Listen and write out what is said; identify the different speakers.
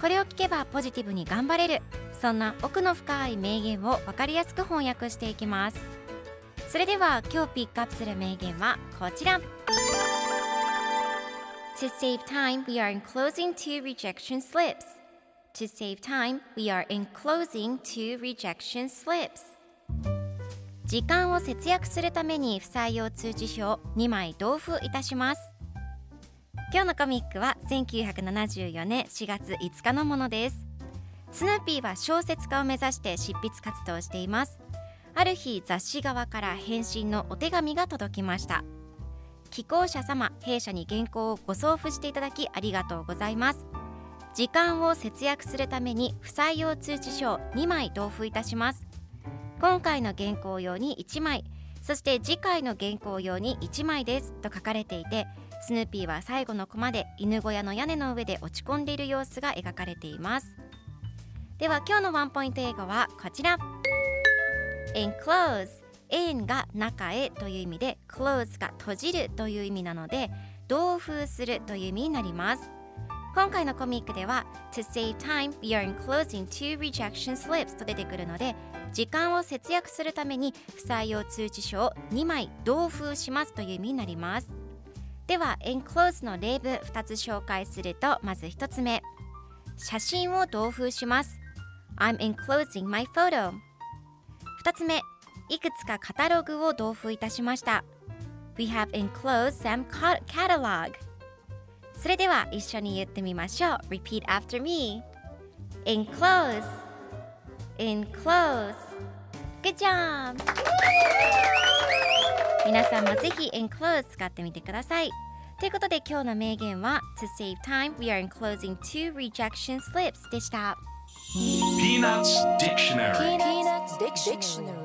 Speaker 1: これを聞けばポジティブに頑張れるそんな奥の深い名言を分かりやすく翻訳していきますそれでは今日ピックアップする名言はこちら To save time, we are enclosing two rejection slips. To save time, we are enclosing two rejection slips. 時間を節約するために不採用通知表を2枚同封いたします。今日のコミックは1974年4月5日のものです。スヌーピーは小説家を目指して執筆活動をしています。ある日雑誌側から返信のお手紙が届きました。寄稿者様弊社に原稿をご送付していただきありがとうございます時間を節約するために不採用通知書を2枚同封いたします今回の原稿用に1枚そして次回の原稿用に1枚ですと書かれていてスヌーピーは最後のコマで犬小屋の屋根の上で落ち込んでいる様子が描かれています。では今日のワンポイント英語はこちら。Enclose in が中へという意味で close が閉じるという意味なので同封するという意味になります。今回のコミックでは To save time, we are enclosing two rejection slips と出てくるので時間を節約するために不採用通知書を2枚同封しますという意味になります。では enclose の例文2つ紹介するとまず1つ目写真を同封します I'm enclosing my photo 2つ目いくつかカタログを同封いたしました。We have enclosed some catalog それでは一緒に言ってみましょう。Repeat after me. Enclose. Enclose. Good job! 皆さんもぜひ enclose 使ってみてください。ということで今日の名言は To save time, we are enclosing two rejection slips でした。
Speaker 2: Peanuts Dictionary
Speaker 3: Peanuts Dictionary.